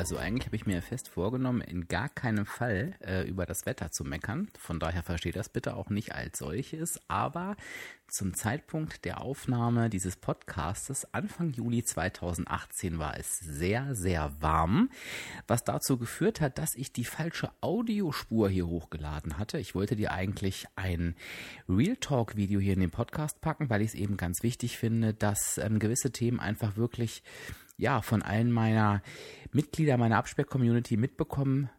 also eigentlich habe ich mir fest vorgenommen, in gar keinem Fall äh, über das Wetter zu meckern. Von daher versteht das bitte auch nicht als solches. Aber zum Zeitpunkt der Aufnahme dieses Podcastes, Anfang Juli 2018, war es sehr, sehr warm, was dazu geführt hat, dass ich die falsche Audiospur hier hochgeladen hatte. Ich wollte dir eigentlich ein Real Talk Video hier in den Podcast packen, weil ich es eben ganz wichtig finde, dass ähm, gewisse Themen einfach wirklich ja, von allen meiner Mitglieder meiner Absperr-Community mitbekommen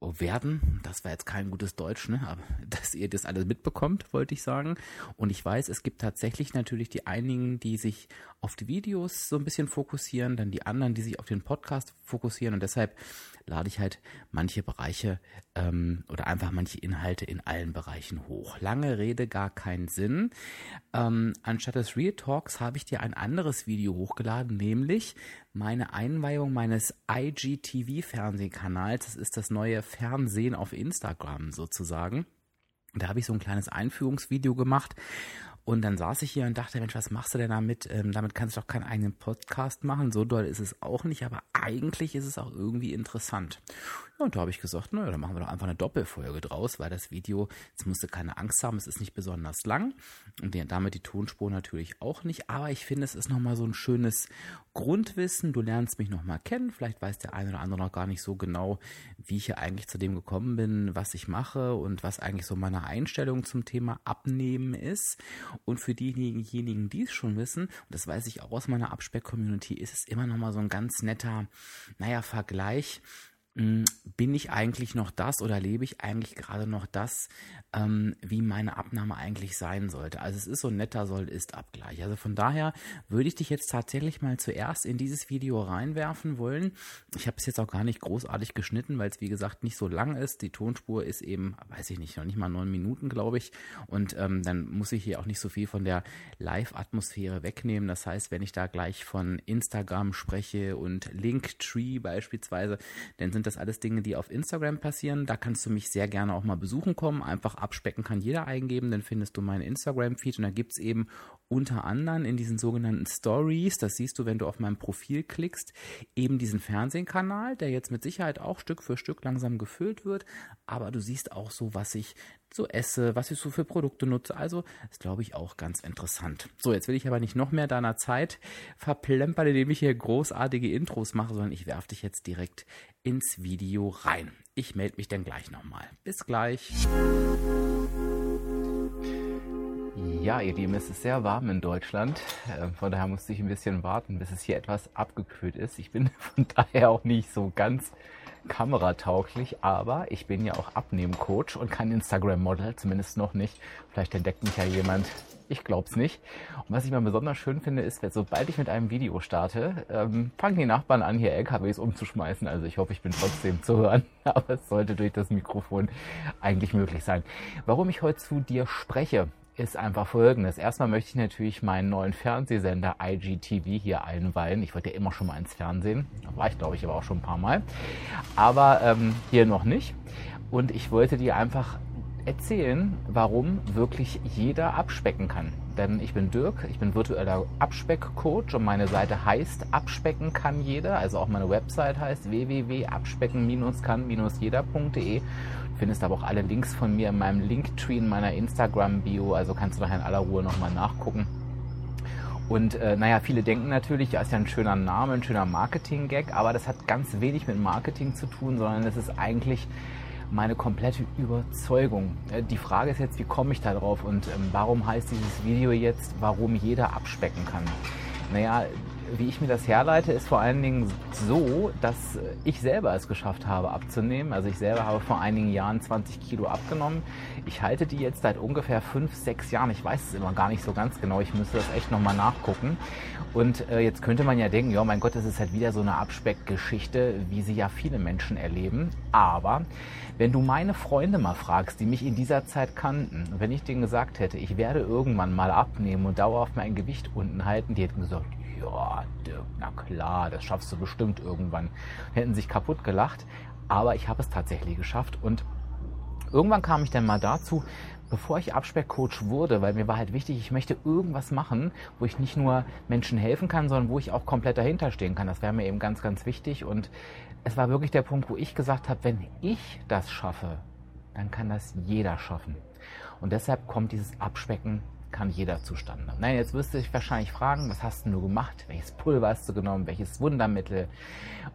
werden. Das war jetzt kein gutes Deutsch, ne? aber dass ihr das alles mitbekommt, wollte ich sagen. Und ich weiß, es gibt tatsächlich natürlich die einigen, die sich auf die Videos so ein bisschen fokussieren, dann die anderen, die sich auf den Podcast fokussieren. Und deshalb lade ich halt manche Bereiche ähm, oder einfach manche Inhalte in allen Bereichen hoch. Lange Rede, gar keinen Sinn. Ähm, anstatt des Real Talks habe ich dir ein anderes Video hochgeladen, nämlich meine Einweihung meines IGTV-Fernsehkanals. Das ist das neue Fernsehen auf Instagram sozusagen. Da habe ich so ein kleines Einführungsvideo gemacht und dann saß ich hier und dachte, Mensch, was machst du denn damit? Ähm, damit kannst du doch keinen eigenen Podcast machen. So doll ist es auch nicht, aber eigentlich ist es auch irgendwie interessant. Und da habe ich gesagt, naja, dann machen wir doch einfach eine Doppelfolge draus, weil das Video, jetzt musst du keine Angst haben, es ist nicht besonders lang und damit die Tonspur natürlich auch nicht, aber ich finde, es ist nochmal so ein schönes Grundwissen. Du lernst mich nochmal kennen, vielleicht weiß der eine oder andere noch gar nicht so genau, wie ich hier eigentlich zu dem gekommen bin, was ich mache und was eigentlich so meine Einstellung zum Thema Abnehmen ist. Und für diejenigen, die es schon wissen, und das weiß ich auch aus meiner Abspeck-Community, ist es immer nochmal so ein ganz netter, naja, Vergleich bin ich eigentlich noch das oder lebe ich eigentlich gerade noch das, ähm, wie meine Abnahme eigentlich sein sollte. Also es ist so ein netter Soll-Ist-Abgleich. Also von daher würde ich dich jetzt tatsächlich mal zuerst in dieses Video reinwerfen wollen. Ich habe es jetzt auch gar nicht großartig geschnitten, weil es wie gesagt nicht so lang ist. Die Tonspur ist eben, weiß ich nicht, noch nicht mal neun Minuten, glaube ich. Und ähm, dann muss ich hier auch nicht so viel von der Live-Atmosphäre wegnehmen. Das heißt, wenn ich da gleich von Instagram spreche und Linktree beispielsweise, dann sind das alles Dinge, die auf Instagram passieren. Da kannst du mich sehr gerne auch mal besuchen kommen. Einfach abspecken kann jeder eingeben, dann findest du meinen Instagram-Feed und da gibt es eben unter anderem in diesen sogenannten Stories, das siehst du, wenn du auf mein Profil klickst, eben diesen Fernsehkanal, der jetzt mit Sicherheit auch Stück für Stück langsam gefüllt wird, aber du siehst auch so, was ich so esse, was ich so für Produkte nutze. Also ist, glaube ich, auch ganz interessant. So, jetzt will ich aber nicht noch mehr deiner Zeit verplempern, indem ich hier großartige Intros mache, sondern ich werfe dich jetzt direkt ins Video rein. Ich melde mich dann gleich nochmal. Bis gleich. Ja, ihr Lieben, es ist sehr warm in Deutschland. Ähm, von daher musste ich ein bisschen warten, bis es hier etwas abgekühlt ist. Ich bin von daher auch nicht so ganz kameratauglich, aber ich bin ja auch Abnehmcoach und kein Instagram-Model, zumindest noch nicht. Vielleicht entdeckt mich ja jemand. Ich glaube es nicht. Und was ich mal besonders schön finde, ist, sobald ich mit einem Video starte, ähm, fangen die Nachbarn an, hier LKWs umzuschmeißen. Also ich hoffe, ich bin trotzdem zu hören, aber es sollte durch das Mikrofon eigentlich möglich sein. Warum ich heute zu dir spreche, ist einfach folgendes. Erstmal möchte ich natürlich meinen neuen Fernsehsender IGTV hier einweihen. Ich wollte ja immer schon mal ins Fernsehen. Da war ich, glaube ich, aber auch schon ein paar Mal. Aber ähm, hier noch nicht. Und ich wollte dir einfach erzählen, warum wirklich jeder abspecken kann. Denn ich bin Dirk, ich bin virtueller Abspeck-Coach und meine Seite heißt Abspecken kann jeder. Also auch meine Website heißt www.abspecken-kann-jeder.de findest aber auch alle Links von mir in meinem Linktree in meiner Instagram-Bio, also kannst du nachher in aller Ruhe nochmal nachgucken. Und äh, naja, viele denken natürlich, ja, ist ja ein schöner Name, ein schöner Marketing-Gag, aber das hat ganz wenig mit Marketing zu tun, sondern es ist eigentlich meine komplette Überzeugung. Äh, die Frage ist jetzt, wie komme ich da drauf und ähm, warum heißt dieses Video jetzt, warum jeder abspecken kann? Naja, wie ich mir das herleite, ist vor allen Dingen so, dass ich selber es geschafft habe abzunehmen. Also ich selber habe vor einigen Jahren 20 Kilo abgenommen. Ich halte die jetzt seit ungefähr 5, 6 Jahren. Ich weiß es immer gar nicht so ganz genau. Ich müsste das echt nochmal nachgucken. Und äh, jetzt könnte man ja denken, ja mein Gott, das ist halt wieder so eine Abspeckgeschichte, wie sie ja viele Menschen erleben. Aber wenn du meine Freunde mal fragst, die mich in dieser Zeit kannten, wenn ich denen gesagt hätte, ich werde irgendwann mal abnehmen und dauerhaft mein Gewicht unten halten, die hätten gesagt, ja, Dirk, na klar, das schaffst du bestimmt irgendwann. Hätten sich kaputt gelacht, aber ich habe es tatsächlich geschafft und irgendwann kam ich dann mal dazu, bevor ich Abspeckcoach wurde, weil mir war halt wichtig, ich möchte irgendwas machen, wo ich nicht nur Menschen helfen kann, sondern wo ich auch komplett dahinter stehen kann. Das wäre mir eben ganz, ganz wichtig. Und es war wirklich der Punkt, wo ich gesagt habe, wenn ich das schaffe, dann kann das jeder schaffen. Und deshalb kommt dieses Abspecken kann jeder zustande. Nein, jetzt wirst du dich wahrscheinlich fragen, was hast du gemacht? Welches Pulver hast du genommen? Welches Wundermittel?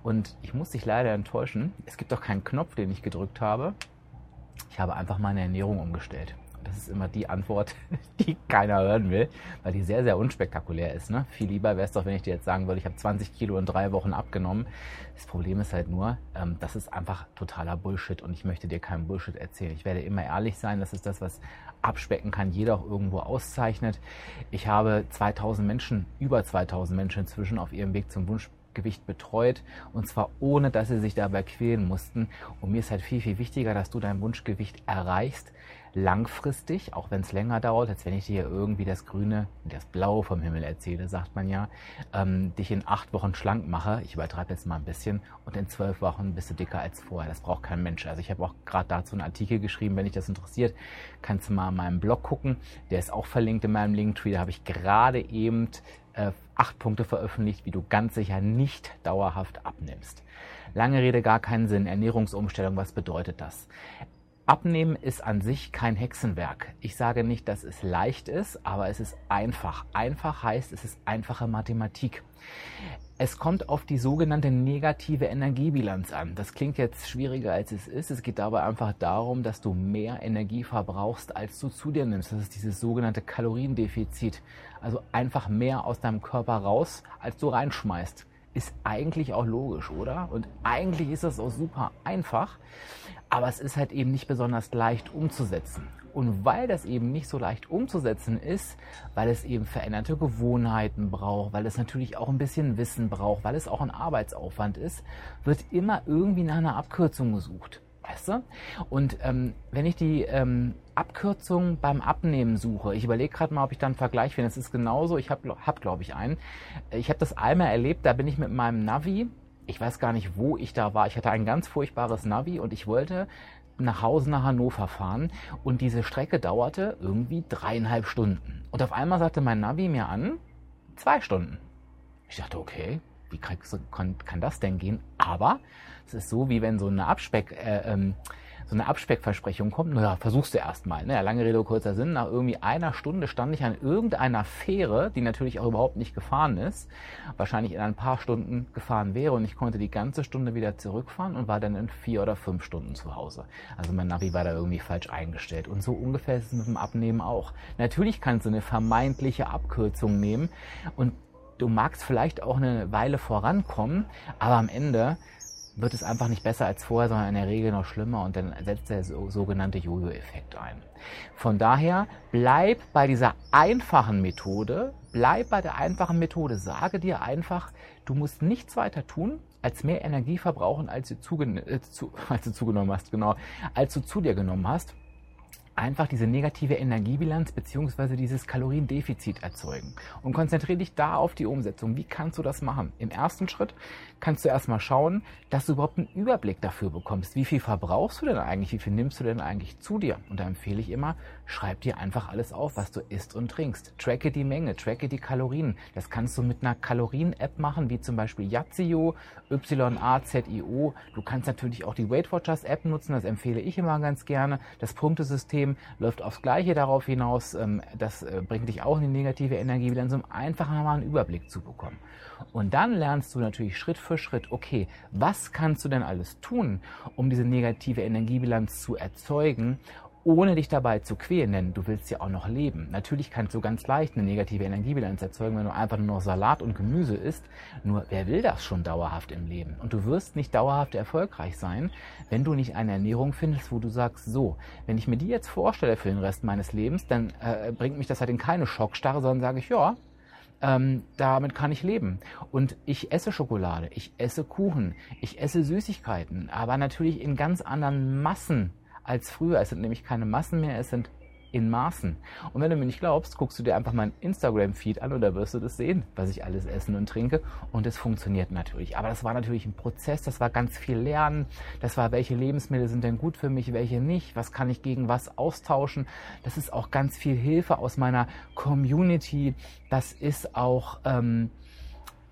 Und ich muss dich leider enttäuschen. Es gibt doch keinen Knopf, den ich gedrückt habe. Ich habe einfach meine Ernährung umgestellt. Das ist immer die Antwort, die keiner hören will, weil die sehr, sehr unspektakulär ist. Ne? Viel lieber wäre es doch, wenn ich dir jetzt sagen würde, ich habe 20 Kilo in drei Wochen abgenommen. Das Problem ist halt nur, ähm, das ist einfach totaler Bullshit und ich möchte dir keinen Bullshit erzählen. Ich werde immer ehrlich sein, das ist das, was abspecken kann, jeder auch irgendwo auszeichnet. Ich habe 2000 Menschen, über 2000 Menschen inzwischen auf ihrem Weg zum Wunschgewicht betreut und zwar ohne, dass sie sich dabei quälen mussten. Und mir ist halt viel, viel wichtiger, dass du dein Wunschgewicht erreichst, langfristig, auch wenn es länger dauert, als wenn ich dir irgendwie das Grüne, das Blaue vom Himmel erzähle, sagt man ja, ähm, dich in acht Wochen schlank mache. Ich übertreibe jetzt mal ein bisschen und in zwölf Wochen bist du dicker als vorher. Das braucht kein Mensch. Also ich habe auch gerade dazu einen Artikel geschrieben, wenn dich das interessiert, kannst du mal in meinem Blog gucken. Der ist auch verlinkt in meinem Linktree. Da habe ich gerade eben äh, acht Punkte veröffentlicht, wie du ganz sicher nicht dauerhaft abnimmst. Lange Rede, gar keinen Sinn. Ernährungsumstellung, was bedeutet das? Abnehmen ist an sich kein Hexenwerk. Ich sage nicht, dass es leicht ist, aber es ist einfach. Einfach heißt, es ist einfache Mathematik. Es kommt auf die sogenannte negative Energiebilanz an. Das klingt jetzt schwieriger als es ist. Es geht dabei einfach darum, dass du mehr Energie verbrauchst, als du zu dir nimmst. Das ist dieses sogenannte Kaloriendefizit. Also einfach mehr aus deinem Körper raus, als du reinschmeißt. Ist eigentlich auch logisch, oder? Und eigentlich ist das auch super einfach. Aber es ist halt eben nicht besonders leicht umzusetzen. Und weil das eben nicht so leicht umzusetzen ist, weil es eben veränderte Gewohnheiten braucht, weil es natürlich auch ein bisschen Wissen braucht, weil es auch ein Arbeitsaufwand ist, wird immer irgendwie nach einer Abkürzung gesucht. Weißt du? Und ähm, wenn ich die ähm, Abkürzung beim Abnehmen suche, ich überlege gerade mal, ob ich da einen Vergleich finde. Es ist genauso, ich habe, hab, glaube ich, einen. Ich habe das einmal erlebt, da bin ich mit meinem Navi ich weiß gar nicht, wo ich da war. Ich hatte ein ganz furchtbares Navi und ich wollte nach Hause nach Hannover fahren und diese Strecke dauerte irgendwie dreieinhalb Stunden. Und auf einmal sagte mein Navi mir an, zwei Stunden. Ich dachte, okay, wie kann, kann das denn gehen? Aber es ist so, wie wenn so eine Abspeck, äh, ähm, so eine Abspeckversprechung kommt, naja, versuchst du erstmal. Ne? Lange Rede, kurzer Sinn. Nach irgendwie einer Stunde stand ich an irgendeiner Fähre, die natürlich auch überhaupt nicht gefahren ist, wahrscheinlich in ein paar Stunden gefahren wäre und ich konnte die ganze Stunde wieder zurückfahren und war dann in vier oder fünf Stunden zu Hause. Also mein Navi war da irgendwie falsch eingestellt. Und so ungefähr ist es mit dem Abnehmen auch. Natürlich kannst du eine vermeintliche Abkürzung nehmen und du magst vielleicht auch eine Weile vorankommen, aber am Ende wird es einfach nicht besser als vorher, sondern in der Regel noch schlimmer und dann setzt der sogenannte Jojo-Effekt ein. Von daher bleib bei dieser einfachen Methode, bleib bei der einfachen Methode, sage dir einfach, du musst nichts weiter tun, als mehr Energie verbrauchen, als du, zugen äh, zu, als du zugenommen hast, genau, als du zu dir genommen hast einfach diese negative Energiebilanz beziehungsweise dieses Kaloriendefizit erzeugen. Und konzentriere dich da auf die Umsetzung. Wie kannst du das machen? Im ersten Schritt kannst du erstmal schauen, dass du überhaupt einen Überblick dafür bekommst. Wie viel verbrauchst du denn eigentlich? Wie viel nimmst du denn eigentlich zu dir? Und da empfehle ich immer, schreib dir einfach alles auf, was du isst und trinkst. Tracke die Menge, tracke die Kalorien. Das kannst du mit einer Kalorien-App machen, wie zum Beispiel Yazio, Y-A-Z-I-O. Du kannst natürlich auch die Weight Watchers App nutzen. Das empfehle ich immer ganz gerne. Das Punktesystem läuft aufs Gleiche darauf hinaus. Ähm, das äh, bringt dich auch in die negative Energiebilanz, um einfach mal einen Überblick zu bekommen. Und dann lernst du natürlich Schritt für Schritt, okay, was kannst du denn alles tun, um diese negative Energiebilanz zu erzeugen ohne dich dabei zu quälen, denn du willst ja auch noch leben. Natürlich kannst du ganz leicht eine negative Energiebilanz erzeugen, wenn du einfach nur noch Salat und Gemüse isst. Nur wer will das schon dauerhaft im Leben? Und du wirst nicht dauerhaft erfolgreich sein, wenn du nicht eine Ernährung findest, wo du sagst, so, wenn ich mir die jetzt vorstelle für den Rest meines Lebens, dann äh, bringt mich das halt in keine Schockstarre, sondern sage ich, ja, ähm, damit kann ich leben. Und ich esse Schokolade, ich esse Kuchen, ich esse Süßigkeiten, aber natürlich in ganz anderen Massen als früher. Es sind nämlich keine Massen mehr, es sind in Maßen. Und wenn du mir nicht glaubst, guckst du dir einfach meinen Instagram-Feed an und da wirst du das sehen, was ich alles essen und trinke. Und es funktioniert natürlich. Aber das war natürlich ein Prozess, das war ganz viel Lernen. Das war, welche Lebensmittel sind denn gut für mich, welche nicht, was kann ich gegen was austauschen. Das ist auch ganz viel Hilfe aus meiner Community. Das ist auch... Ähm,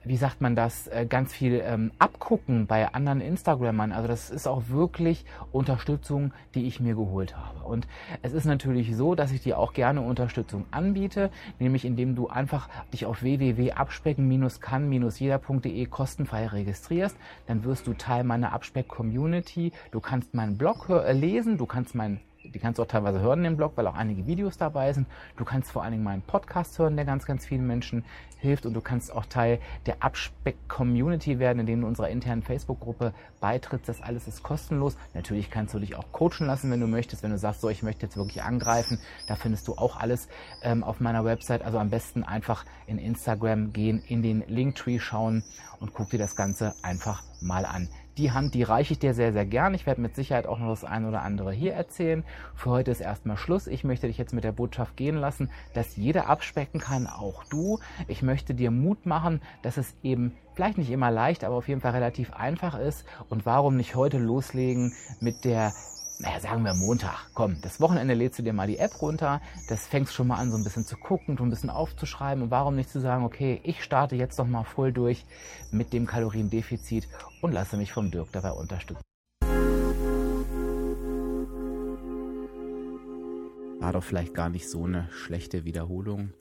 wie sagt man das, äh, ganz viel ähm, abgucken bei anderen Instagrammern. Also das ist auch wirklich Unterstützung, die ich mir geholt habe. Und es ist natürlich so, dass ich dir auch gerne Unterstützung anbiete, nämlich indem du einfach dich auf www.abspecken-kann-jeder.de kostenfrei registrierst. Dann wirst du Teil meiner Abspeck-Community. Du kannst meinen Blog äh, lesen, du kannst meinen die kannst du auch teilweise hören im Blog, weil auch einige Videos dabei sind. Du kannst vor allen Dingen meinen Podcast hören, der ganz, ganz vielen Menschen hilft. Und du kannst auch Teil der Abspeck-Community werden, indem du unserer internen Facebook-Gruppe beitrittst. Das alles ist kostenlos. Natürlich kannst du dich auch coachen lassen, wenn du möchtest. Wenn du sagst, so, ich möchte jetzt wirklich angreifen, da findest du auch alles ähm, auf meiner Website. Also am besten einfach in Instagram gehen, in den Linktree schauen und guck dir das Ganze einfach mal an die Hand, die reiche ich dir sehr, sehr gern. Ich werde mit Sicherheit auch noch das ein oder andere hier erzählen. Für heute ist erstmal Schluss. Ich möchte dich jetzt mit der Botschaft gehen lassen, dass jeder abspecken kann, auch du. Ich möchte dir Mut machen, dass es eben vielleicht nicht immer leicht, aber auf jeden Fall relativ einfach ist. Und warum nicht heute loslegen mit der naja, sagen wir Montag. Komm, das Wochenende lädst du dir mal die App runter. Das fängst schon mal an, so ein bisschen zu gucken, so ein bisschen aufzuschreiben. Und warum nicht zu sagen, okay, ich starte jetzt noch mal voll durch mit dem Kaloriendefizit und lasse mich vom Dirk dabei unterstützen. War doch vielleicht gar nicht so eine schlechte Wiederholung.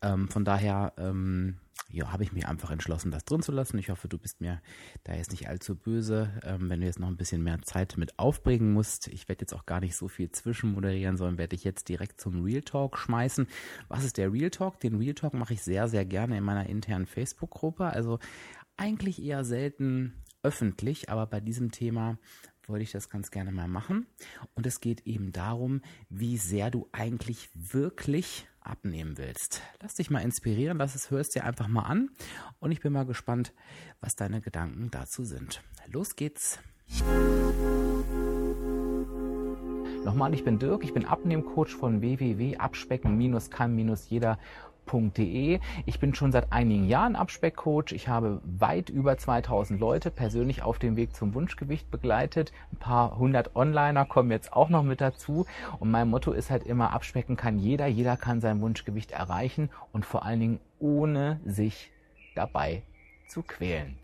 Ähm, von daher, ähm, ja, habe ich mich einfach entschlossen, das drin zu lassen. Ich hoffe, du bist mir da jetzt nicht allzu böse, ähm, wenn du jetzt noch ein bisschen mehr Zeit mit aufbringen musst. Ich werde jetzt auch gar nicht so viel zwischenmoderieren, sondern werde ich jetzt direkt zum Real Talk schmeißen. Was ist der Real Talk? Den Real Talk mache ich sehr, sehr gerne in meiner internen Facebook-Gruppe. Also eigentlich eher selten öffentlich, aber bei diesem Thema wollte ich das ganz gerne mal machen. Und es geht eben darum, wie sehr du eigentlich wirklich abnehmen willst. Lass dich mal inspirieren, lass es, hörst dir einfach mal an und ich bin mal gespannt, was deine Gedanken dazu sind. Los geht's! Nochmal, ich bin Dirk, ich bin Abnehmcoach von www.abspecken-kann-jeder abspeck.de. Ich bin schon seit einigen Jahren Abspeckcoach. Ich habe weit über 2000 Leute persönlich auf dem Weg zum Wunschgewicht begleitet. Ein paar hundert Onliner kommen jetzt auch noch mit dazu. Und mein Motto ist halt immer, abspecken kann jeder. Jeder kann sein Wunschgewicht erreichen und vor allen Dingen ohne sich dabei zu quälen.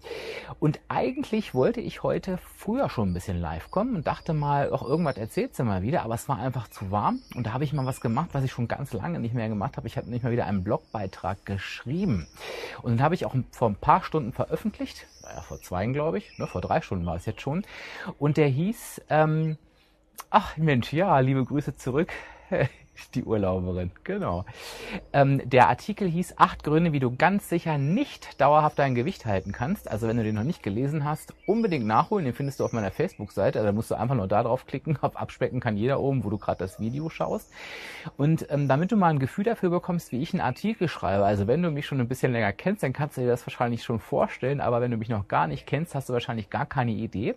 Und eigentlich wollte ich heute früher schon ein bisschen live kommen und dachte mal, auch irgendwas erzählt sie mal wieder, aber es war einfach zu warm und da habe ich mal was gemacht, was ich schon ganz lange nicht mehr gemacht habe. Ich habe nicht mal wieder einen Blogbeitrag geschrieben. Und den habe ich auch vor ein paar Stunden veröffentlicht, naja, vor zwei, glaube ich, ne, vor drei Stunden war es jetzt schon. Und der hieß, ähm, ach Mensch, ja, liebe Grüße zurück. Die Urlauberin, genau. Ähm, der Artikel hieß Acht Gründe, wie du ganz sicher nicht dauerhaft dein Gewicht halten kannst. Also wenn du den noch nicht gelesen hast, unbedingt nachholen. Den findest du auf meiner Facebook-Seite. Da musst du einfach nur da drauf klicken. Auf Abspecken kann jeder oben, wo du gerade das Video schaust. Und ähm, damit du mal ein Gefühl dafür bekommst, wie ich einen Artikel schreibe. Also wenn du mich schon ein bisschen länger kennst, dann kannst du dir das wahrscheinlich schon vorstellen. Aber wenn du mich noch gar nicht kennst, hast du wahrscheinlich gar keine Idee.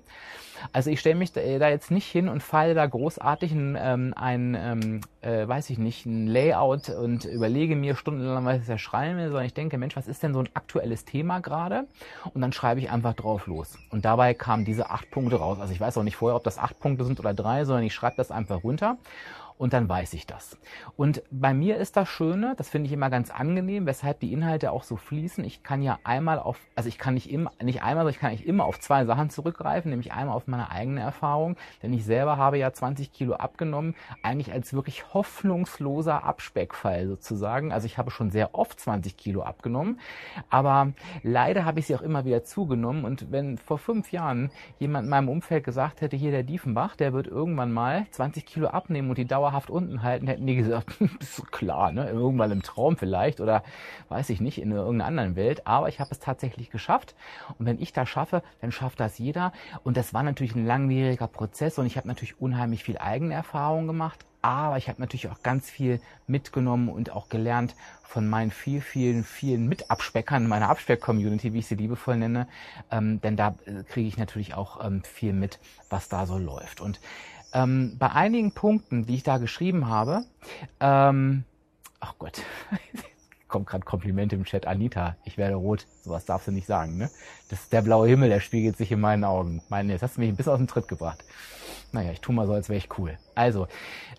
Also ich stelle mich da, da, jetzt nicht hin und feile da großartig ein, ähm, ein ähm, äh, weiß ich nicht, ein Layout und überlege mir stundenlang, was ich da schreiben will, sondern ich denke, Mensch, was ist denn so ein aktuelles Thema gerade? Und dann schreibe ich einfach drauf los. Und dabei kamen diese acht Punkte raus. Also ich weiß auch nicht vorher, ob das acht Punkte sind oder drei, sondern ich schreibe das einfach runter und dann weiß ich das. Und bei mir ist das Schöne, das finde ich immer ganz angenehm, weshalb die Inhalte auch so fließen. Ich kann ja einmal auf, also ich kann nicht immer, nicht einmal, sondern ich kann nicht immer auf zwei Sachen zurückgreifen, nämlich einmal auf meine eigene Erfahrung, denn ich selber habe ja 20 Kilo abgenommen, eigentlich als wirklich hoffnungsloser Abspeckfall sozusagen. Also ich habe schon sehr oft 20 Kilo abgenommen, aber leider habe ich sie auch immer wieder zugenommen und wenn vor fünf Jahren jemand in meinem Umfeld gesagt hätte, hier der Diefenbach, der wird irgendwann mal 20 Kilo abnehmen und die Dauer dauerhaft unten halten, hätten die gesagt, klar, ne? irgendwann im Traum vielleicht oder weiß ich nicht, in irgendeiner anderen Welt. Aber ich habe es tatsächlich geschafft. Und wenn ich das schaffe, dann schafft das jeder. Und das war natürlich ein langwieriger Prozess und ich habe natürlich unheimlich viel eigene Erfahrung gemacht. Aber ich habe natürlich auch ganz viel mitgenommen und auch gelernt von meinen vielen, vielen, vielen Mitabspeckern, meiner Abspeck-Community, wie ich sie liebevoll nenne. Ähm, denn da äh, kriege ich natürlich auch ähm, viel mit, was da so läuft. Und ähm, bei einigen Punkten, die ich da geschrieben habe, ähm, ach Gott, kommt gerade Komplimente im Chat, Anita, ich werde rot, sowas darfst du nicht sagen, ne? Das ist der blaue Himmel, der spiegelt sich in meinen Augen. Meine, jetzt hast du mich ein bisschen aus dem Tritt gebracht. Naja, ich tu mal so, als wäre ich cool. Also,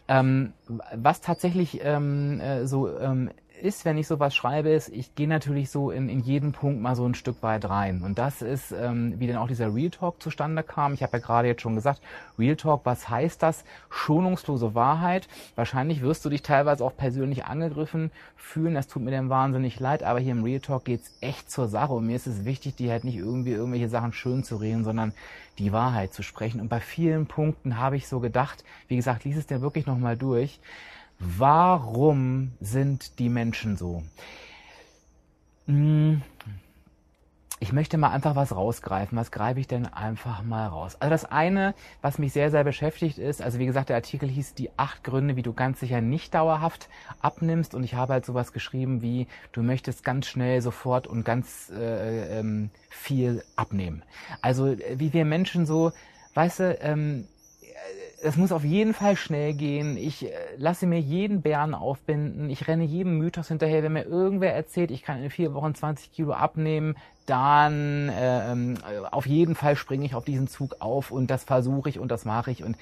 ähm, was tatsächlich ähm, äh, so ähm, ist, wenn ich sowas schreibe, ist, ich gehe natürlich so in, in jeden Punkt mal so ein Stück weit rein. Und das ist, ähm, wie denn auch dieser Real Talk zustande kam. Ich habe ja gerade jetzt schon gesagt, Real Talk, was heißt das? Schonungslose Wahrheit. Wahrscheinlich wirst du dich teilweise auch persönlich angegriffen fühlen. Das tut mir dann wahnsinnig leid, aber hier im Real Talk geht's echt zur Sache. Und mir ist es wichtig, die halt nicht irgendwie irgendwelche Sachen schön zu reden, sondern die Wahrheit zu sprechen. Und bei vielen Punkten habe ich so gedacht, wie gesagt, lies es dir wirklich nochmal durch Warum sind die Menschen so? Hm, ich möchte mal einfach was rausgreifen. Was greife ich denn einfach mal raus? Also das eine, was mich sehr, sehr beschäftigt ist, also wie gesagt, der Artikel hieß die acht Gründe, wie du ganz sicher nicht dauerhaft abnimmst. Und ich habe halt sowas geschrieben wie, du möchtest ganz schnell sofort und ganz äh, ähm, viel abnehmen. Also wie wir Menschen so, weißt du, ähm, es muss auf jeden Fall schnell gehen. Ich äh, lasse mir jeden Bären aufbinden. Ich renne jedem Mythos hinterher. Wenn mir irgendwer erzählt, ich kann in vier Wochen 20 Kilo abnehmen, dann äh, ähm, auf jeden Fall springe ich auf diesen Zug auf und das versuche ich und das mache ich. Und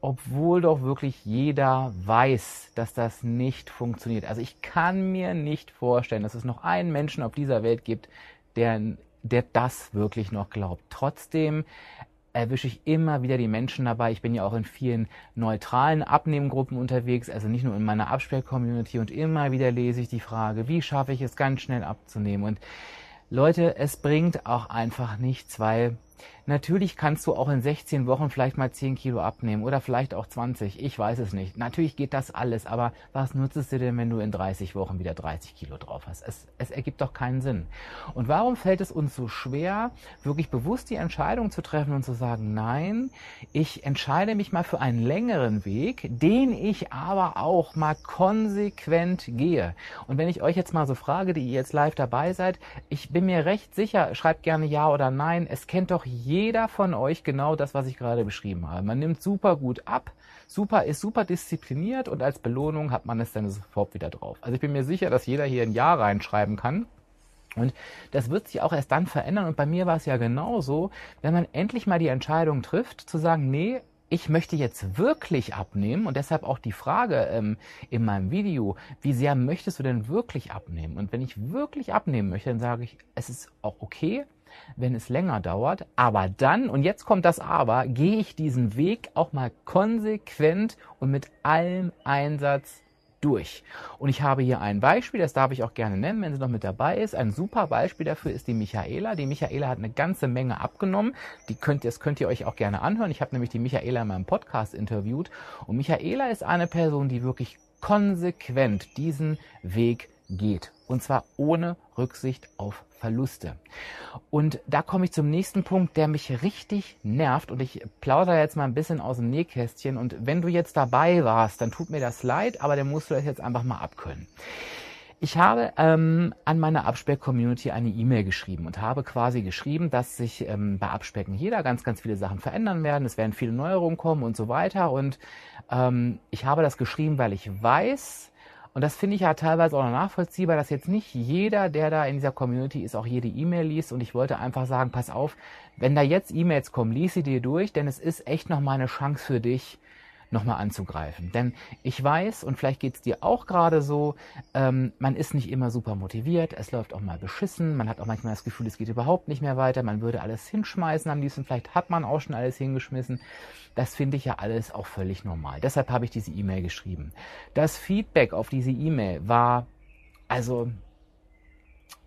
obwohl doch wirklich jeder weiß, dass das nicht funktioniert. Also ich kann mir nicht vorstellen, dass es noch einen Menschen auf dieser Welt gibt, der der das wirklich noch glaubt. Trotzdem erwische ich immer wieder die Menschen dabei. Ich bin ja auch in vielen neutralen Abnehmgruppen unterwegs, also nicht nur in meiner Absperr-Community und immer wieder lese ich die Frage, wie schaffe ich es ganz schnell abzunehmen? Und Leute, es bringt auch einfach nichts, weil Natürlich kannst du auch in 16 Wochen vielleicht mal 10 Kilo abnehmen oder vielleicht auch 20. Ich weiß es nicht. Natürlich geht das alles, aber was nutzt es dir denn, wenn du in 30 Wochen wieder 30 Kilo drauf hast? Es, es ergibt doch keinen Sinn. Und warum fällt es uns so schwer, wirklich bewusst die Entscheidung zu treffen und zu sagen, nein, ich entscheide mich mal für einen längeren Weg, den ich aber auch mal konsequent gehe. Und wenn ich euch jetzt mal so frage, die ihr jetzt live dabei seid, ich bin mir recht sicher, schreibt gerne ja oder nein, es kennt doch jeder von euch genau das, was ich gerade beschrieben habe. Man nimmt super gut ab, super ist super diszipliniert und als Belohnung hat man es dann sofort wieder drauf. Also ich bin mir sicher, dass jeder hier ein Ja reinschreiben kann. Und das wird sich auch erst dann verändern. Und bei mir war es ja genauso, wenn man endlich mal die Entscheidung trifft, zu sagen, nee, ich möchte jetzt wirklich abnehmen und deshalb auch die Frage ähm, in meinem Video, wie sehr möchtest du denn wirklich abnehmen? Und wenn ich wirklich abnehmen möchte, dann sage ich, es ist auch okay, wenn es länger dauert. Aber dann, und jetzt kommt das Aber, gehe ich diesen Weg auch mal konsequent und mit allem Einsatz durch. Und ich habe hier ein Beispiel, das darf ich auch gerne nennen, wenn sie noch mit dabei ist. Ein super Beispiel dafür ist die Michaela. Die Michaela hat eine ganze Menge abgenommen. Die könnt, das könnt ihr euch auch gerne anhören. Ich habe nämlich die Michaela in meinem Podcast interviewt. Und Michaela ist eine Person, die wirklich konsequent diesen Weg geht. Und zwar ohne Rücksicht auf Verluste. Und da komme ich zum nächsten Punkt, der mich richtig nervt. Und ich plaudere jetzt mal ein bisschen aus dem Nähkästchen. Und wenn du jetzt dabei warst, dann tut mir das leid, aber dann musst du das jetzt einfach mal abkönnen. Ich habe ähm, an meine Abspeck-Community eine E-Mail geschrieben und habe quasi geschrieben, dass sich ähm, bei Abspecken jeder ganz, ganz viele Sachen verändern werden. Es werden viele Neuerungen kommen und so weiter. Und ähm, ich habe das geschrieben, weil ich weiß, und das finde ich ja teilweise auch noch nachvollziehbar, dass jetzt nicht jeder, der da in dieser Community ist, auch jede E-Mail liest. Und ich wollte einfach sagen, pass auf, wenn da jetzt E-Mails kommen, lies sie dir durch, denn es ist echt nochmal eine Chance für dich, nochmal anzugreifen. Denn ich weiß, und vielleicht geht es dir auch gerade so, ähm, man ist nicht immer super motiviert, es läuft auch mal beschissen, man hat auch manchmal das Gefühl, es geht überhaupt nicht mehr weiter, man würde alles hinschmeißen am liebsten, vielleicht hat man auch schon alles hingeschmissen. Das finde ich ja alles auch völlig normal. Deshalb habe ich diese E-Mail geschrieben. Das Feedback auf diese E-Mail war, also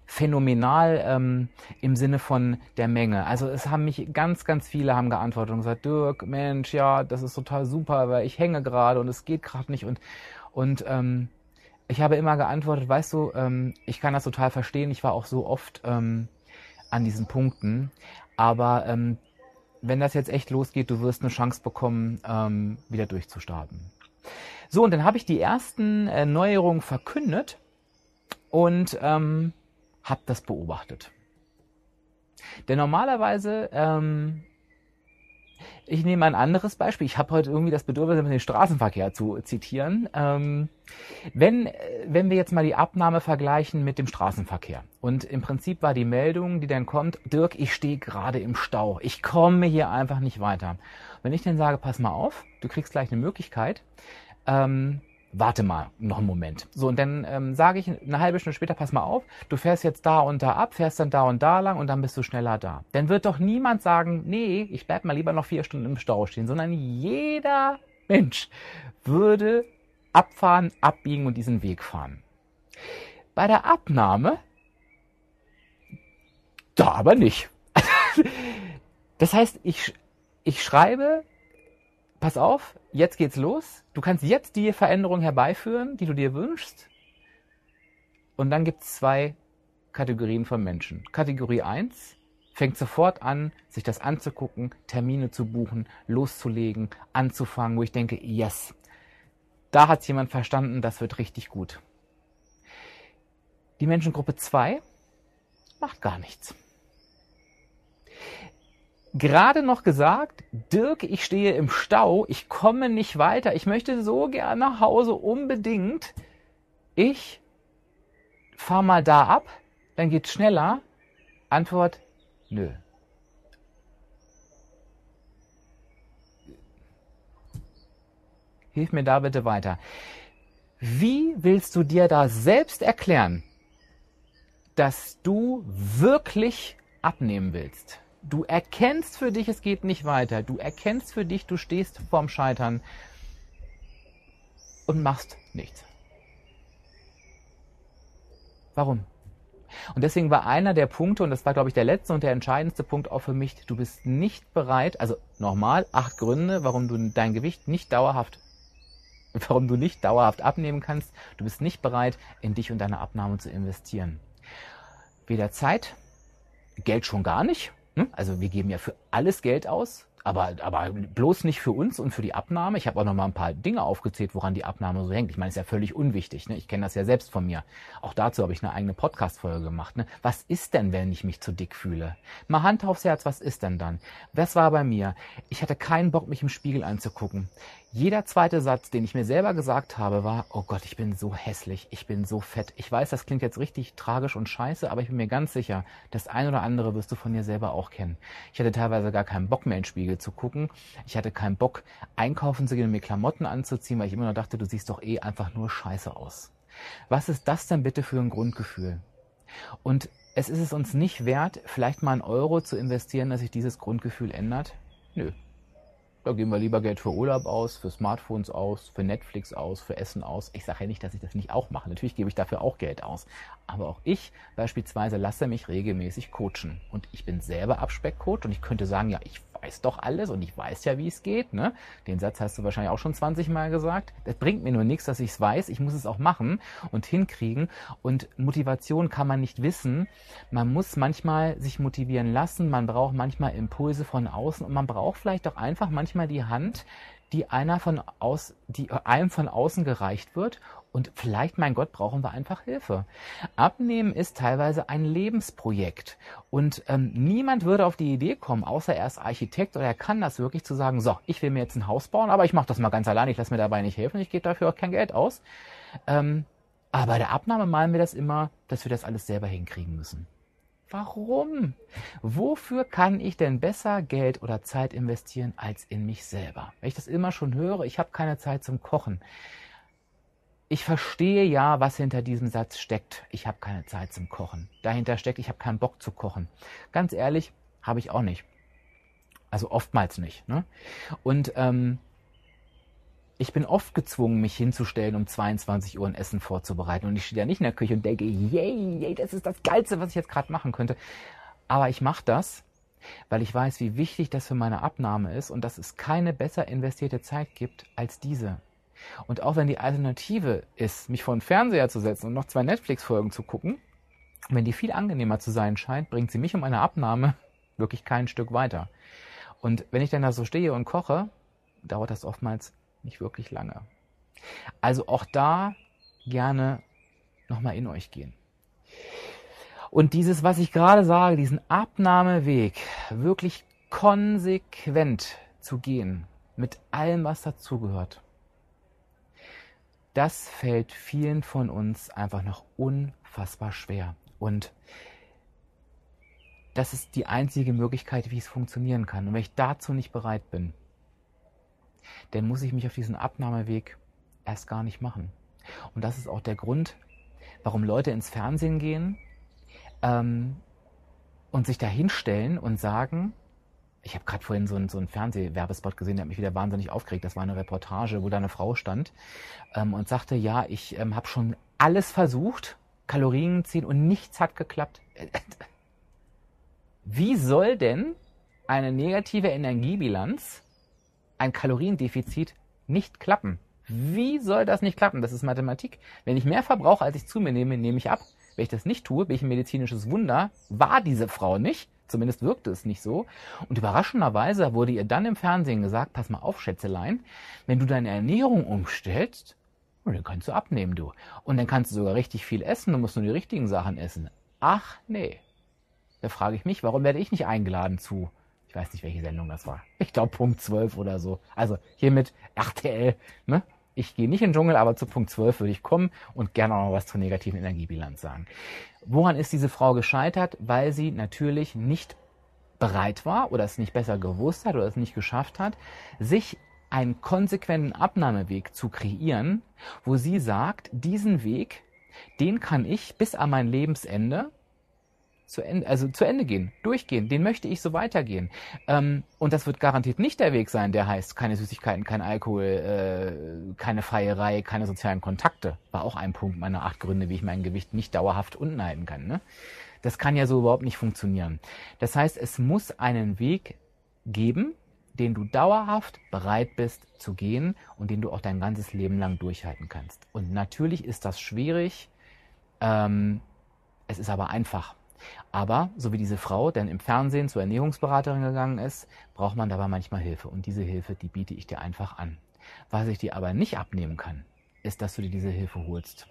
phänomenal ähm, im Sinne von der Menge. Also es haben mich ganz, ganz viele haben geantwortet und gesagt, Dirk, Mensch, ja, das ist total super, weil ich hänge gerade und es geht gerade nicht und und ähm, ich habe immer geantwortet, weißt du, ähm, ich kann das total verstehen. Ich war auch so oft ähm, an diesen Punkten, aber ähm, wenn das jetzt echt losgeht, du wirst eine Chance bekommen, ähm, wieder durchzustarten. So, und dann habe ich die ersten äh, Neuerungen verkündet und ähm, habe das beobachtet. Denn normalerweise, ähm, ich nehme ein anderes Beispiel. Ich habe heute irgendwie das Bedürfnis, den Straßenverkehr zu zitieren. Ähm, wenn, wenn wir jetzt mal die Abnahme vergleichen mit dem Straßenverkehr. Und im Prinzip war die Meldung, die dann kommt, Dirk, ich stehe gerade im Stau. Ich komme hier einfach nicht weiter. Wenn ich dann sage, pass mal auf, du kriegst gleich eine Möglichkeit, ähm, warte mal noch einen Moment. So, und dann ähm, sage ich eine halbe Stunde später, pass mal auf, du fährst jetzt da und da ab, fährst dann da und da lang und dann bist du schneller da. Dann wird doch niemand sagen, nee, ich bleib mal lieber noch vier Stunden im Stau stehen, sondern jeder Mensch würde abfahren, abbiegen und diesen Weg fahren. Bei der Abnahme, da aber nicht. das heißt, ich, ich schreibe pass auf, jetzt geht's los. Du kannst jetzt die Veränderung herbeiführen, die du dir wünschst. Und dann gibt's zwei Kategorien von Menschen. Kategorie eins fängt sofort an, sich das anzugucken, Termine zu buchen, loszulegen, anzufangen, wo ich denke, yes, da hat's jemand verstanden, das wird richtig gut. Die Menschengruppe zwei macht gar nichts gerade noch gesagt, Dirk, ich stehe im Stau, ich komme nicht weiter, ich möchte so gerne nach Hause unbedingt. Ich fahr mal da ab, dann geht's schneller. Antwort, nö. Hilf mir da bitte weiter. Wie willst du dir da selbst erklären, dass du wirklich abnehmen willst? Du erkennst für dich, es geht nicht weiter. Du erkennst für dich, du stehst vorm Scheitern und machst nichts. Warum? Und deswegen war einer der Punkte, und das war, glaube ich, der letzte und der entscheidendste Punkt auch für mich, du bist nicht bereit, also nochmal, acht Gründe, warum du dein Gewicht nicht dauerhaft, warum du nicht dauerhaft abnehmen kannst. Du bist nicht bereit, in dich und deine Abnahme zu investieren. Weder Zeit, Geld schon gar nicht hm? Also wir geben ja für alles Geld aus, aber, aber bloß nicht für uns und für die Abnahme. Ich habe auch noch mal ein paar Dinge aufgezählt, woran die Abnahme so hängt. Ich meine, ist ja völlig unwichtig. Ne? Ich kenne das ja selbst von mir. Auch dazu habe ich eine eigene Podcast-Folge gemacht. Ne? Was ist denn, wenn ich mich zu dick fühle? Mal Hand aufs Herz, was ist denn dann? Was war bei mir? Ich hatte keinen Bock, mich im Spiegel anzugucken. Jeder zweite Satz, den ich mir selber gesagt habe, war, oh Gott, ich bin so hässlich, ich bin so fett. Ich weiß, das klingt jetzt richtig tragisch und scheiße, aber ich bin mir ganz sicher, das ein oder andere wirst du von dir selber auch kennen. Ich hatte teilweise gar keinen Bock mehr in den Spiegel zu gucken. Ich hatte keinen Bock, einkaufen zu gehen und mir Klamotten anzuziehen, weil ich immer noch dachte, du siehst doch eh einfach nur scheiße aus. Was ist das denn bitte für ein Grundgefühl? Und es ist es uns nicht wert, vielleicht mal einen Euro zu investieren, dass sich dieses Grundgefühl ändert? Nö, da geben wir lieber Geld für Urlaub aus, für Smartphones aus, für Netflix aus, für Essen aus. Ich sage ja nicht, dass ich das nicht auch mache. Natürlich gebe ich dafür auch Geld aus. Aber auch ich beispielsweise lasse mich regelmäßig coachen. Und ich bin selber Abspeckcoach und ich könnte sagen, ja, ich weiß doch alles und ich weiß ja, wie es geht. Ne? Den Satz hast du wahrscheinlich auch schon 20 Mal gesagt. Das bringt mir nur nichts, dass ich es weiß. Ich muss es auch machen und hinkriegen. Und Motivation kann man nicht wissen. Man muss manchmal sich motivieren lassen. Man braucht manchmal Impulse von außen und man braucht vielleicht auch einfach manchmal die Hand, die einer von aus, die einem von außen gereicht wird und vielleicht, mein Gott, brauchen wir einfach Hilfe. Abnehmen ist teilweise ein Lebensprojekt. Und ähm, niemand würde auf die Idee kommen, außer er ist Architekt oder er kann das wirklich, zu sagen, so, ich will mir jetzt ein Haus bauen, aber ich mache das mal ganz allein, ich lasse mir dabei nicht helfen, ich gebe dafür auch kein Geld aus. Ähm, aber bei der Abnahme malen wir das immer, dass wir das alles selber hinkriegen müssen. Warum? Wofür kann ich denn besser Geld oder Zeit investieren als in mich selber? Wenn ich das immer schon höre, ich habe keine Zeit zum Kochen ich verstehe ja, was hinter diesem Satz steckt. Ich habe keine Zeit zum Kochen. Dahinter steckt, ich habe keinen Bock zu kochen. Ganz ehrlich, habe ich auch nicht. Also oftmals nicht. Ne? Und ähm, ich bin oft gezwungen, mich hinzustellen, um 22 Uhr ein Essen vorzubereiten. Und ich stehe da nicht in der Küche und denke, yay, yay, das ist das Geilste, was ich jetzt gerade machen könnte. Aber ich mache das, weil ich weiß, wie wichtig das für meine Abnahme ist und dass es keine besser investierte Zeit gibt als diese. Und auch wenn die Alternative ist, mich vor den Fernseher zu setzen und noch zwei Netflix-Folgen zu gucken, wenn die viel angenehmer zu sein scheint, bringt sie mich um meine Abnahme wirklich kein Stück weiter. Und wenn ich dann da so stehe und koche, dauert das oftmals nicht wirklich lange. Also auch da gerne nochmal in euch gehen. Und dieses, was ich gerade sage, diesen Abnahmeweg wirklich konsequent zu gehen, mit allem, was dazugehört, das fällt vielen von uns einfach noch unfassbar schwer. Und das ist die einzige Möglichkeit, wie es funktionieren kann. Und wenn ich dazu nicht bereit bin, dann muss ich mich auf diesen Abnahmeweg erst gar nicht machen. Und das ist auch der Grund, warum Leute ins Fernsehen gehen ähm, und sich da hinstellen und sagen, ich habe gerade vorhin so einen, so einen Fernsehwerbespot gesehen, der hat mich wieder wahnsinnig aufgeregt. Das war eine Reportage, wo da eine Frau stand ähm, und sagte, ja, ich ähm, habe schon alles versucht, Kalorien ziehen und nichts hat geklappt. Wie soll denn eine negative Energiebilanz ein Kaloriendefizit nicht klappen. Wie soll das nicht klappen? Das ist Mathematik. Wenn ich mehr verbrauche, als ich zu mir nehme, nehme ich ab. Wenn ich das nicht tue, ein medizinisches Wunder. War diese Frau nicht. Zumindest wirkte es nicht so. Und überraschenderweise wurde ihr dann im Fernsehen gesagt, pass mal auf, Schätzelein, wenn du deine Ernährung umstellst, dann kannst du abnehmen, du. Und dann kannst du sogar richtig viel essen, du musst nur die richtigen Sachen essen. Ach, nee. Da frage ich mich, warum werde ich nicht eingeladen zu ich weiß nicht, welche Sendung das war. Ich glaube Punkt 12 oder so. Also hiermit RTL, ne? Ich gehe nicht in den Dschungel, aber zu Punkt 12 würde ich kommen und gerne auch noch was zur negativen Energiebilanz sagen. Woran ist diese Frau gescheitert? Weil sie natürlich nicht bereit war oder es nicht besser gewusst hat oder es nicht geschafft hat, sich einen konsequenten Abnahmeweg zu kreieren, wo sie sagt, diesen Weg, den kann ich bis an mein Lebensende zu Ende, also zu Ende gehen, durchgehen. Den möchte ich so weitergehen. Ähm, und das wird garantiert nicht der Weg sein, der heißt keine Süßigkeiten, kein Alkohol, äh, keine Feierei, keine sozialen Kontakte. War auch ein Punkt meiner acht Gründe, wie ich mein Gewicht nicht dauerhaft unten halten kann. Ne? Das kann ja so überhaupt nicht funktionieren. Das heißt, es muss einen Weg geben, den du dauerhaft bereit bist zu gehen und den du auch dein ganzes Leben lang durchhalten kannst. Und natürlich ist das schwierig. Ähm, es ist aber einfach. Aber, so wie diese Frau dann im Fernsehen zur Ernährungsberaterin gegangen ist, braucht man dabei manchmal Hilfe. Und diese Hilfe, die biete ich dir einfach an. Was ich dir aber nicht abnehmen kann, ist, dass du dir diese Hilfe holst.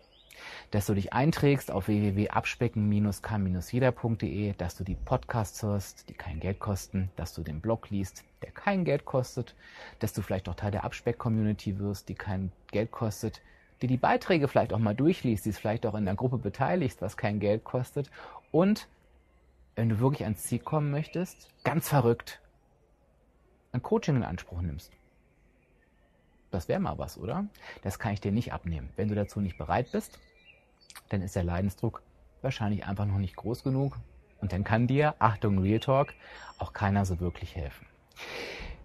Dass du dich einträgst auf www.abspecken-kann-jeder.de, dass du die Podcasts hörst, die kein Geld kosten, dass du den Blog liest, der kein Geld kostet, dass du vielleicht auch Teil der Abspeck-Community wirst, die kein Geld kostet, dir die Beiträge vielleicht auch mal durchliest, die es vielleicht auch in der Gruppe beteiligst, was kein Geld kostet und wenn du wirklich ans Ziel kommen möchtest, ganz verrückt, ein Coaching in Anspruch nimmst. Das wäre mal was, oder? Das kann ich dir nicht abnehmen. Wenn du dazu nicht bereit bist, dann ist der Leidensdruck wahrscheinlich einfach noch nicht groß genug und dann kann dir, Achtung, Real Talk, auch keiner so wirklich helfen.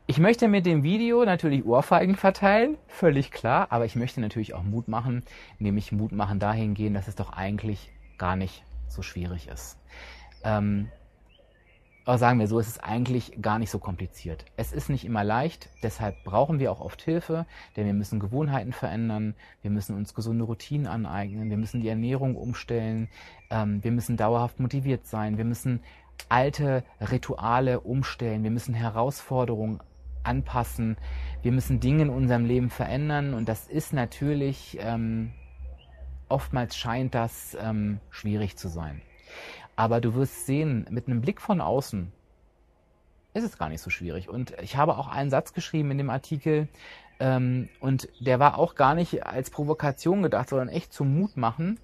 Ich möchte mit dem Video natürlich Ohrfeigen verteilen, völlig klar, aber ich möchte natürlich auch Mut machen, nämlich Mut machen dahingehend, dass es doch eigentlich gar nicht so schwierig ist. Ähm, aber sagen wir so, es ist eigentlich gar nicht so kompliziert. Es ist nicht immer leicht, deshalb brauchen wir auch oft Hilfe, denn wir müssen Gewohnheiten verändern, wir müssen uns gesunde Routinen aneignen, wir müssen die Ernährung umstellen, ähm, wir müssen dauerhaft motiviert sein, wir müssen alte Rituale umstellen, wir müssen Herausforderungen anpassen, wir müssen Dinge in unserem Leben verändern und das ist natürlich ähm, oftmals scheint das ähm, schwierig zu sein. Aber du wirst sehen, mit einem Blick von außen ist es gar nicht so schwierig. Und ich habe auch einen Satz geschrieben in dem Artikel, ähm, und der war auch gar nicht als Provokation gedacht, sondern echt zum Mut machen.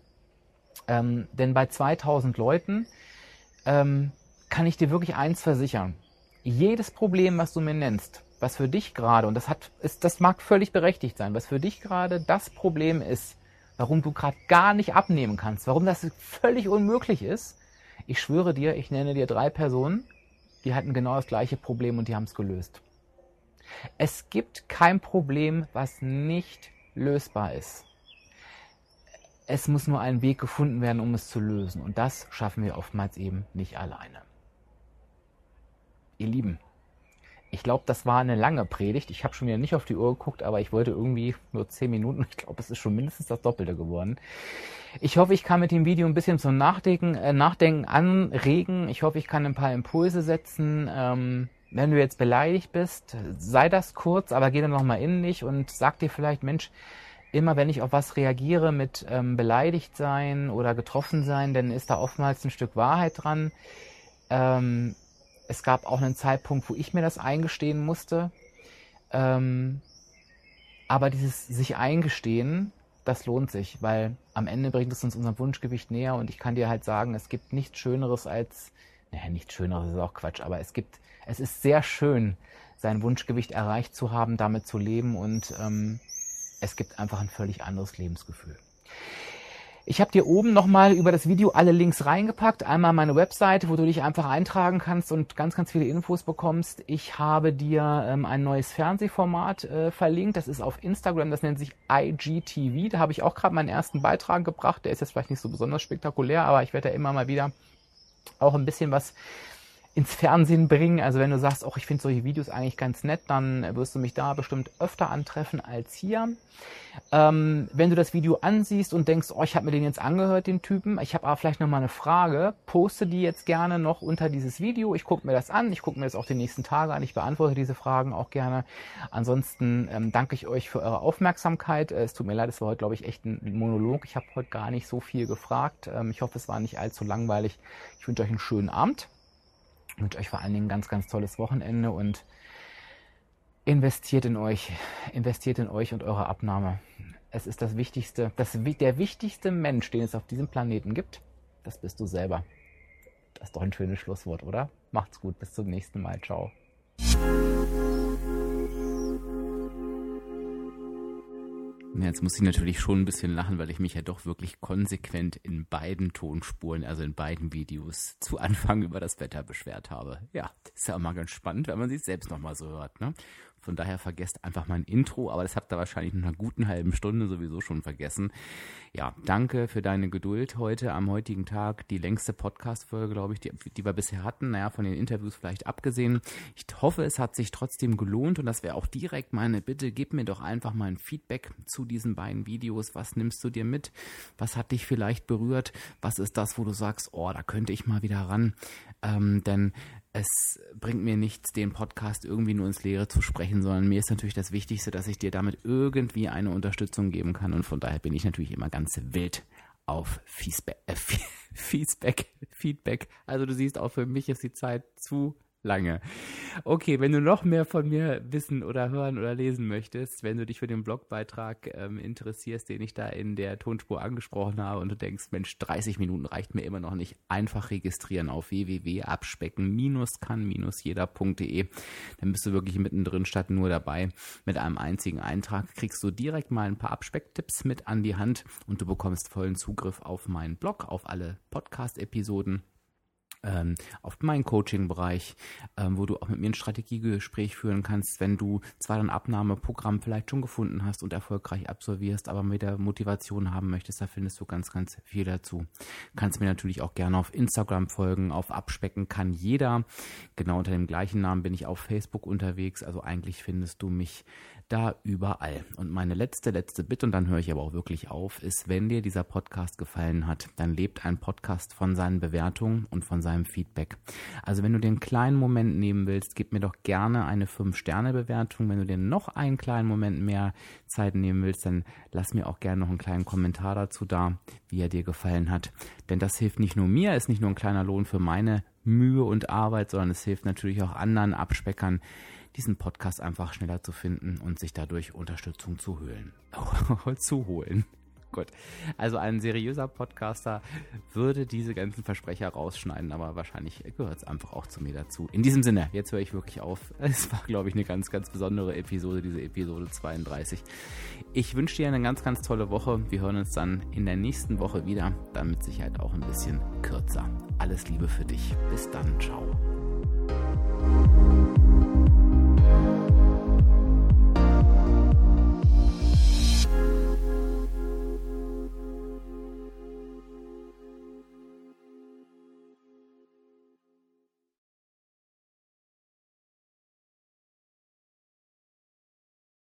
Ähm, denn bei 2000 Leuten ähm, kann ich dir wirklich eins versichern. Jedes Problem, was du mir nennst, was für dich gerade, und das hat, ist, das mag völlig berechtigt sein, was für dich gerade das Problem ist, warum du gerade gar nicht abnehmen kannst, warum das völlig unmöglich ist. Ich schwöre dir, ich nenne dir drei Personen, die hatten genau das gleiche Problem und die haben es gelöst. Es gibt kein Problem, was nicht lösbar ist. Es muss nur ein Weg gefunden werden, um es zu lösen. Und das schaffen wir oftmals eben nicht alleine. Ihr Lieben, ich glaube, das war eine lange Predigt. Ich habe schon wieder nicht auf die Uhr geguckt, aber ich wollte irgendwie nur zehn Minuten. Ich glaube, es ist schon mindestens das Doppelte geworden. Ich hoffe, ich kann mit dem Video ein bisschen zum Nachdenken, äh, Nachdenken anregen. Ich hoffe, ich kann ein paar Impulse setzen. Ähm, wenn du jetzt beleidigt bist, sei das kurz, aber geh dann nochmal in dich und sag dir vielleicht, Mensch, immer wenn ich auf was reagiere mit ähm, beleidigt sein oder getroffen sein, dann ist da oftmals ein Stück Wahrheit dran. Ähm, es gab auch einen Zeitpunkt, wo ich mir das eingestehen musste. Ähm, aber dieses sich eingestehen, das lohnt sich, weil am Ende bringt es uns unserem Wunschgewicht näher und ich kann dir halt sagen, es gibt nichts Schöneres als, naja, nichts Schöneres ist auch Quatsch, aber es gibt, es ist sehr schön, sein Wunschgewicht erreicht zu haben, damit zu leben und ähm, es gibt einfach ein völlig anderes Lebensgefühl. Ich habe dir oben nochmal über das Video alle Links reingepackt. Einmal meine Webseite, wo du dich einfach eintragen kannst und ganz, ganz viele Infos bekommst. Ich habe dir ähm, ein neues Fernsehformat äh, verlinkt. Das ist auf Instagram, das nennt sich IGTV. Da habe ich auch gerade meinen ersten Beitrag gebracht. Der ist jetzt vielleicht nicht so besonders spektakulär, aber ich werde da immer mal wieder auch ein bisschen was ins Fernsehen bringen. Also wenn du sagst, auch ich finde solche Videos eigentlich ganz nett, dann wirst du mich da bestimmt öfter antreffen als hier. Ähm, wenn du das Video ansiehst und denkst, oh, ich habe mir den jetzt angehört, den Typen, ich habe aber vielleicht noch mal eine Frage, poste die jetzt gerne noch unter dieses Video. Ich gucke mir das an, ich gucke mir das auch die nächsten Tage an, ich beantworte diese Fragen auch gerne. Ansonsten ähm, danke ich euch für eure Aufmerksamkeit. Äh, es tut mir leid, es war heute, glaube ich, echt ein Monolog. Ich habe heute gar nicht so viel gefragt. Ähm, ich hoffe, es war nicht allzu langweilig. Ich wünsche euch einen schönen Abend. Ich wünsche euch vor allen Dingen ein ganz, ganz tolles Wochenende und investiert in euch, investiert in euch und eure Abnahme. Es ist das Wichtigste, das, der wichtigste Mensch, den es auf diesem Planeten gibt, das bist du selber. Das ist doch ein schönes Schlusswort, oder? Macht's gut, bis zum nächsten Mal. Ciao. Jetzt muss ich natürlich schon ein bisschen lachen, weil ich mich ja doch wirklich konsequent in beiden Tonspuren, also in beiden Videos, zu Anfang über das Wetter beschwert habe. Ja, ist ja auch mal ganz spannend, wenn man sich selbst nochmal so hört. Ne? Von daher vergesst einfach mein Intro, aber das habt ihr wahrscheinlich in einer guten halben Stunde sowieso schon vergessen. Ja, danke für deine Geduld heute am heutigen Tag. Die längste Podcast-Folge, glaube ich, die, die wir bisher hatten. Naja, von den Interviews vielleicht abgesehen. Ich hoffe, es hat sich trotzdem gelohnt und das wäre auch direkt meine Bitte. Gib mir doch einfach mal ein Feedback zu diesen beiden Videos. Was nimmst du dir mit? Was hat dich vielleicht berührt? Was ist das, wo du sagst, oh, da könnte ich mal wieder ran? Ähm, denn es bringt mir nichts, den Podcast irgendwie nur ins Leere zu sprechen, sondern mir ist natürlich das Wichtigste, dass ich dir damit irgendwie eine Unterstützung geben kann. Und von daher bin ich natürlich immer ganz wild auf Feedback. Äh, Feedback, Feedback. Also du siehst, auch für mich ist die Zeit zu lange. Okay, wenn du noch mehr von mir wissen oder hören oder lesen möchtest, wenn du dich für den Blogbeitrag ähm, interessierst, den ich da in der Tonspur angesprochen habe und du denkst, Mensch, 30 Minuten reicht mir immer noch nicht, einfach registrieren auf www.abspecken-kann-jeder.de. Dann bist du wirklich mittendrin statt nur dabei. Mit einem einzigen Eintrag kriegst du direkt mal ein paar Abspecktipps mit an die Hand und du bekommst vollen Zugriff auf meinen Blog, auf alle Podcast-Episoden ähm, auf meinen Coaching-Bereich, ähm, wo du auch mit mir ein Strategiegespräch führen kannst, wenn du zwar dein Abnahmeprogramm vielleicht schon gefunden hast und erfolgreich absolvierst, aber mit der Motivation haben möchtest, da findest du ganz, ganz viel dazu. Kannst mir natürlich auch gerne auf Instagram folgen, auf Abspecken kann jeder. Genau unter dem gleichen Namen bin ich auf Facebook unterwegs, also eigentlich findest du mich da überall. Und meine letzte, letzte Bitte, und dann höre ich aber auch wirklich auf, ist, wenn dir dieser Podcast gefallen hat, dann lebt ein Podcast von seinen Bewertungen und von seinem Feedback. Also wenn du den kleinen Moment nehmen willst, gib mir doch gerne eine 5-Sterne-Bewertung. Wenn du dir noch einen kleinen Moment mehr Zeit nehmen willst, dann lass mir auch gerne noch einen kleinen Kommentar dazu da, wie er dir gefallen hat. Denn das hilft nicht nur mir, ist nicht nur ein kleiner Lohn für meine Mühe und Arbeit, sondern es hilft natürlich auch anderen Abspeckern, diesen Podcast einfach schneller zu finden und sich dadurch Unterstützung zu holen. zu holen. Gut. Also ein seriöser Podcaster würde diese ganzen Versprecher rausschneiden, aber wahrscheinlich gehört es einfach auch zu mir dazu. In diesem Sinne, jetzt höre ich wirklich auf. Es war, glaube ich, eine ganz, ganz besondere Episode, diese Episode 32. Ich wünsche dir eine ganz, ganz tolle Woche. Wir hören uns dann in der nächsten Woche wieder, dann mit Sicherheit auch ein bisschen kürzer. Alles Liebe für dich. Bis dann. Ciao.